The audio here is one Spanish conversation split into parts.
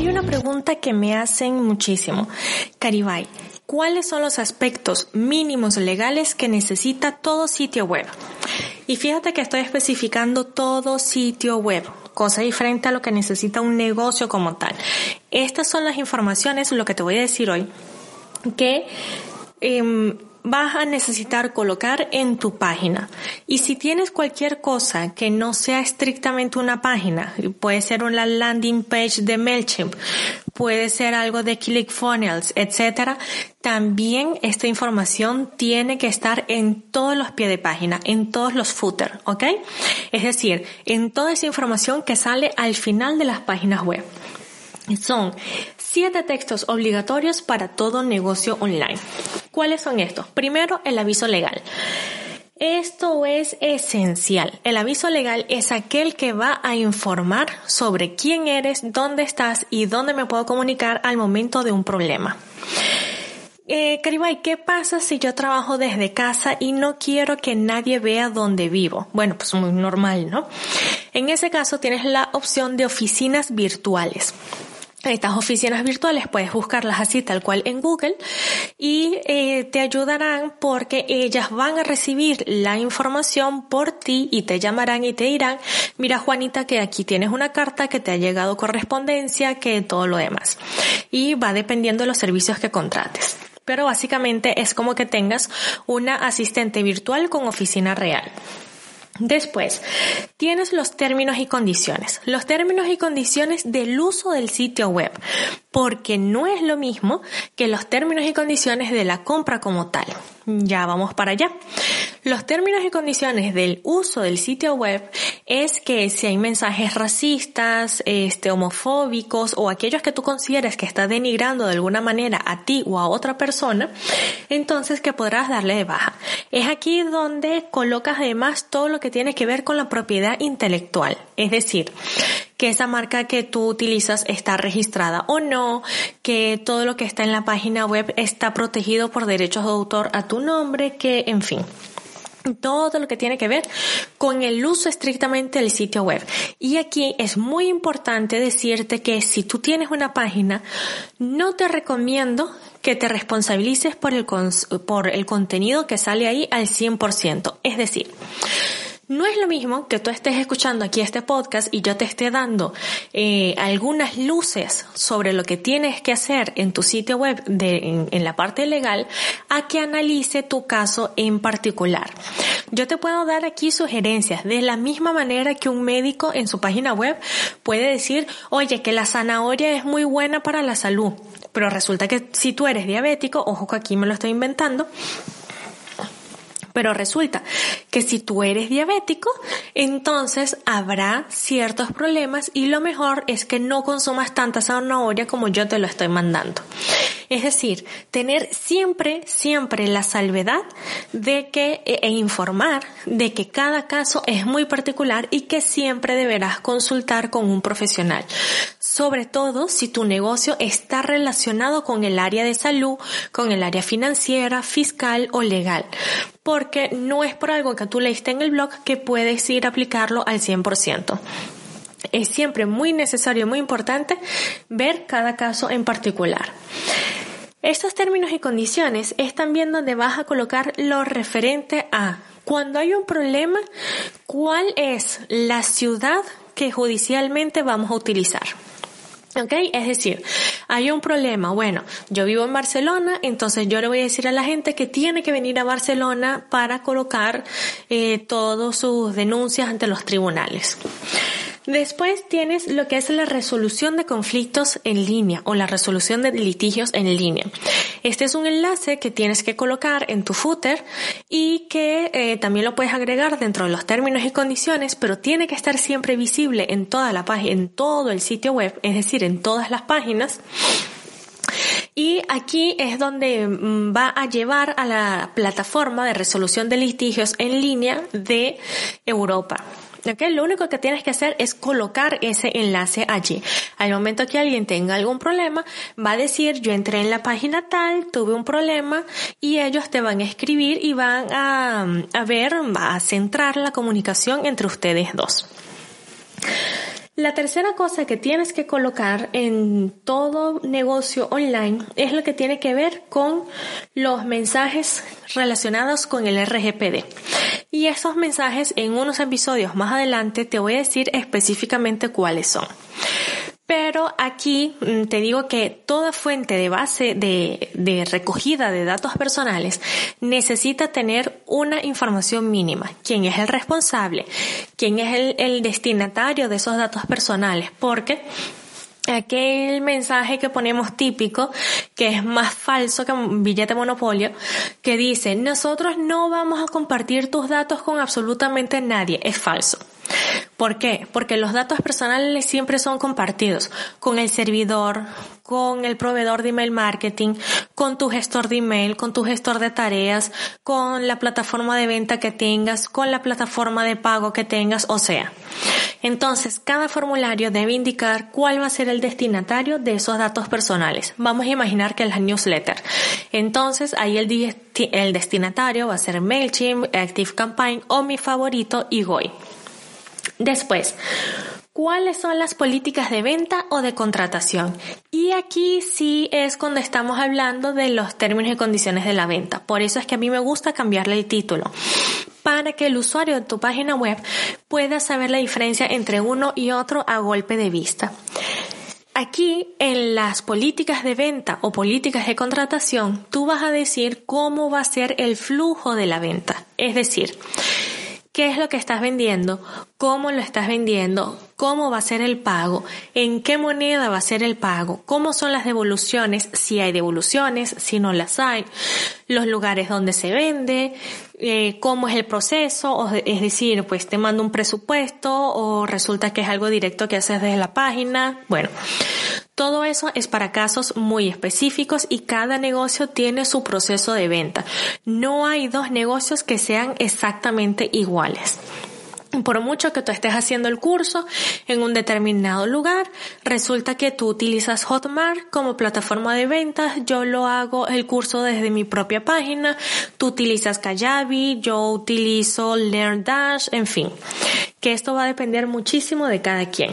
Hay una pregunta que me hacen muchísimo. Caribay, ¿cuáles son los aspectos mínimos legales que necesita todo sitio web? Y fíjate que estoy especificando todo sitio web, cosa diferente a lo que necesita un negocio como tal. Estas son las informaciones, lo que te voy a decir hoy, que eh, vas a necesitar colocar en tu página. Y si tienes cualquier cosa que no sea estrictamente una página, puede ser una landing page de MailChimp, puede ser algo de ClickFunnels, etcétera, también esta información tiene que estar en todos los pies de página, en todos los footer, ¿ok? Es decir, en toda esa información que sale al final de las páginas web. Son siete textos obligatorios para todo negocio online. ¿Cuáles son estos? Primero, el aviso legal. Esto es esencial. El aviso legal es aquel que va a informar sobre quién eres, dónde estás y dónde me puedo comunicar al momento de un problema. Eh, Caribay, ¿qué pasa si yo trabajo desde casa y no quiero que nadie vea dónde vivo? Bueno, pues muy normal, ¿no? En ese caso tienes la opción de oficinas virtuales. Estas oficinas virtuales puedes buscarlas así tal cual en Google y eh, te ayudarán porque ellas van a recibir la información por ti y te llamarán y te dirán, mira Juanita que aquí tienes una carta que te ha llegado correspondencia, que todo lo demás. Y va dependiendo de los servicios que contrates. Pero básicamente es como que tengas una asistente virtual con oficina real. Después, tienes los términos y condiciones. Los términos y condiciones del uso del sitio web, porque no es lo mismo que los términos y condiciones de la compra como tal. Ya vamos para allá. Los términos y condiciones del uso del sitio web es que si hay mensajes racistas, este, homofóbicos o aquellos que tú consideres que está denigrando de alguna manera a ti o a otra persona, entonces que podrás darle de baja. Es aquí donde colocas además todo lo que tiene que ver con la propiedad intelectual. Es decir, que esa marca que tú utilizas está registrada o no, que todo lo que está en la página web está protegido por derechos de autor a tu nombre, que en fin todo lo que tiene que ver con el uso estrictamente del sitio web. Y aquí es muy importante decirte que si tú tienes una página, no te recomiendo que te responsabilices por el, por el contenido que sale ahí al 100%. Es decir, no es lo mismo que tú estés escuchando aquí este podcast y yo te esté dando eh, algunas luces sobre lo que tienes que hacer en tu sitio web de, en, la parte legal a que analice tu caso en particular. Yo te puedo dar aquí sugerencias de la misma manera que un médico en su página web puede decir, oye, que la zanahoria es muy buena para la salud. Pero resulta que si tú eres diabético, ojo que aquí me lo estoy inventando, pero resulta que si tú eres diabético, entonces habrá ciertos problemas y lo mejor es que no consumas tanta zanahoria como yo te lo estoy mandando. Es decir, tener siempre, siempre la salvedad de que, e, e informar de que cada caso es muy particular y que siempre deberás consultar con un profesional. Sobre todo si tu negocio está relacionado con el área de salud, con el área financiera, fiscal o legal porque no es por algo que tú leíste en el blog que puedes ir a aplicarlo al 100%. Es siempre muy necesario, muy importante ver cada caso en particular. Estos términos y condiciones es también donde vas a colocar lo referente a cuando hay un problema, cuál es la ciudad que judicialmente vamos a utilizar. ¿Ok? Es decir, hay un problema. Bueno, yo vivo en Barcelona, entonces yo le voy a decir a la gente que tiene que venir a Barcelona para colocar eh, todas sus denuncias ante los tribunales. Después tienes lo que es la resolución de conflictos en línea o la resolución de litigios en línea. Este es un enlace que tienes que colocar en tu footer y que eh, también lo puedes agregar dentro de los términos y condiciones, pero tiene que estar siempre visible en toda la página, en todo el sitio web, es decir, en todas las páginas. Y aquí es donde mm, va a llevar a la plataforma de resolución de litigios en línea de Europa. Lo único que tienes que hacer es colocar ese enlace allí. Al momento que alguien tenga algún problema, va a decir yo entré en la página tal, tuve un problema y ellos te van a escribir y van a, a ver, va a centrar la comunicación entre ustedes dos. La tercera cosa que tienes que colocar en todo negocio online es lo que tiene que ver con los mensajes relacionados con el RGPD. Y esos mensajes en unos episodios más adelante te voy a decir específicamente cuáles son. Pero aquí mm, te digo que toda fuente de base de, recogida de datos personales necesita tener una información mínima. ¿Quién es el responsable? ¿Quién es el, el destinatario de esos datos personales? Porque aquel mensaje que ponemos típico, que es más falso que un billete monopolio, que dice, nosotros no vamos a compartir tus datos con absolutamente nadie, es falso. ¿Por qué? Porque los datos personales siempre son compartidos con el servidor, con el proveedor de email marketing, con tu gestor de email, con tu gestor de tareas, con la plataforma de venta que tengas, con la plataforma de pago que tengas, o sea. Entonces, cada formulario debe indicar cuál va a ser el destinatario de esos datos personales. Vamos a imaginar que es la newsletter. Entonces, ahí el, el destinatario va a ser MailChimp, ActiveCampaign o mi favorito, Igoi. Después, ¿cuáles son las políticas de venta o de contratación? Y aquí sí es cuando estamos hablando de los términos y condiciones de la venta. Por eso es que a mí me gusta cambiarle el título para que el usuario de tu página web pueda saber la diferencia entre uno y otro a golpe de vista. Aquí en las políticas de venta o políticas de contratación, tú vas a decir cómo va a ser el flujo de la venta. Es decir, qué es lo que estás vendiendo, cómo lo estás vendiendo, cómo va a ser el pago, en qué moneda va a ser el pago, cómo son las devoluciones, si hay devoluciones, si no las hay, los lugares donde se vende, eh, cómo es el proceso, es decir, pues te mando un presupuesto o resulta que es algo directo que haces desde la página. Bueno, todo eso es para casos muy específicos y cada negocio tiene su proceso de venta. No hay dos negocios que sean exactamente iguales. Por mucho que tú estés haciendo el curso en un determinado lugar, resulta que tú utilizas Hotmart como plataforma de ventas, yo lo hago el curso desde mi propia página, tú utilizas Kajabi, yo utilizo LearnDash, en fin, que esto va a depender muchísimo de cada quien.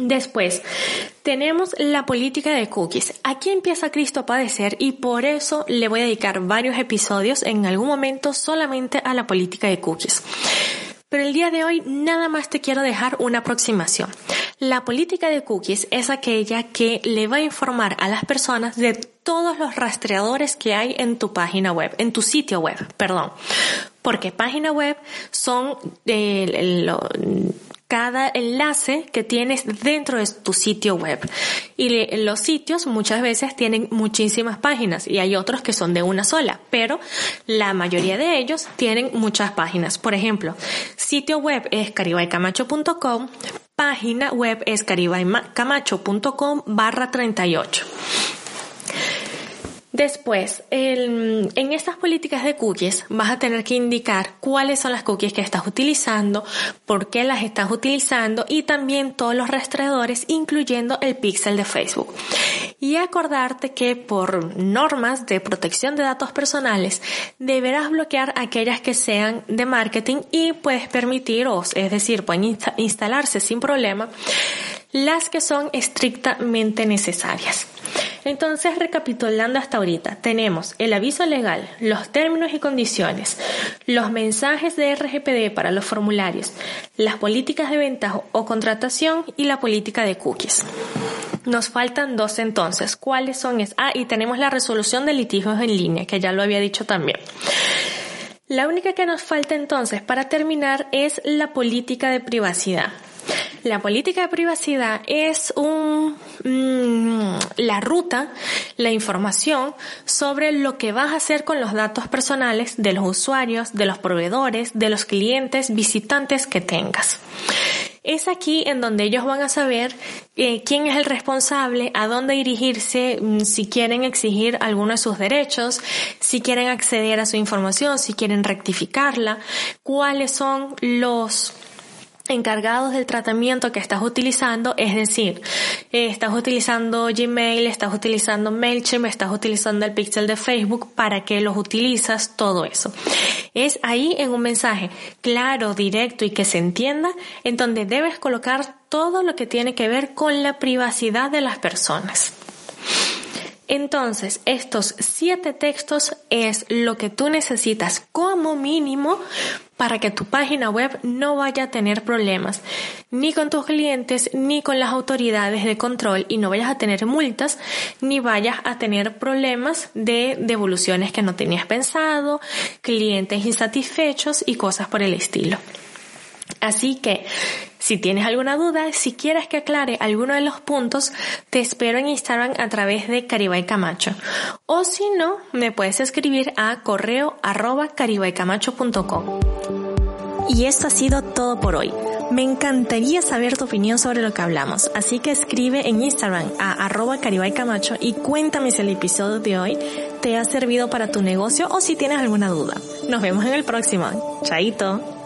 Después, tenemos la política de cookies. Aquí empieza Cristo a padecer y por eso le voy a dedicar varios episodios en algún momento solamente a la política de cookies. Pero el día de hoy nada más te quiero dejar una aproximación. La política de cookies es aquella que le va a informar a las personas de todos los rastreadores que hay en tu página web, en tu sitio web, perdón. Porque página web son eh, cada enlace que tienes dentro de tu sitio web. Y los sitios muchas veces tienen muchísimas páginas y hay otros que son de una sola, pero la mayoría de ellos tienen muchas páginas. Por ejemplo, sitio web es caribaycamacho.com, página web es caribaycamacho.com barra 38. Después, en estas políticas de cookies vas a tener que indicar cuáles son las cookies que estás utilizando, por qué las estás utilizando y también todos los rastreadores, incluyendo el pixel de Facebook. Y acordarte que por normas de protección de datos personales deberás bloquear aquellas que sean de marketing y puedes permitir, es decir, pueden instalarse sin problema las que son estrictamente necesarias. Entonces, recapitulando hasta ahorita, tenemos el aviso legal, los términos y condiciones, los mensajes de RGPD para los formularios, las políticas de venta o contratación y la política de cookies. Nos faltan dos entonces. ¿Cuáles son? Ah, y tenemos la resolución de litigios en línea, que ya lo había dicho también. La única que nos falta entonces para terminar es la política de privacidad. La política de privacidad es un, mm, la ruta, la información sobre lo que vas a hacer con los datos personales de los usuarios, de los proveedores, de los clientes, visitantes que tengas. Es aquí en donde ellos van a saber eh, quién es el responsable, a dónde dirigirse, mm, si quieren exigir alguno de sus derechos, si quieren acceder a su información, si quieren rectificarla, cuáles son los encargados del tratamiento que estás utilizando, es decir, eh, estás utilizando Gmail, estás utilizando MailChimp, estás utilizando el pixel de Facebook, para qué los utilizas, todo eso. Es ahí en un mensaje claro, directo y que se entienda, en donde debes colocar todo lo que tiene que ver con la privacidad de las personas. Entonces, estos siete textos es lo que tú necesitas como mínimo para que tu página web no vaya a tener problemas ni con tus clientes ni con las autoridades de control y no vayas a tener multas ni vayas a tener problemas de devoluciones que no tenías pensado, clientes insatisfechos y cosas por el estilo. Así que, si tienes alguna duda, si quieres que aclare alguno de los puntos, te espero en Instagram a través de Caribay Camacho. O si no, me puedes escribir a correo arroba caribaycamacho.com. Y esto ha sido todo por hoy. Me encantaría saber tu opinión sobre lo que hablamos, así que escribe en Instagram a arroba caribaycamacho y cuéntame si el episodio de hoy te ha servido para tu negocio o si tienes alguna duda. Nos vemos en el próximo. Chaito.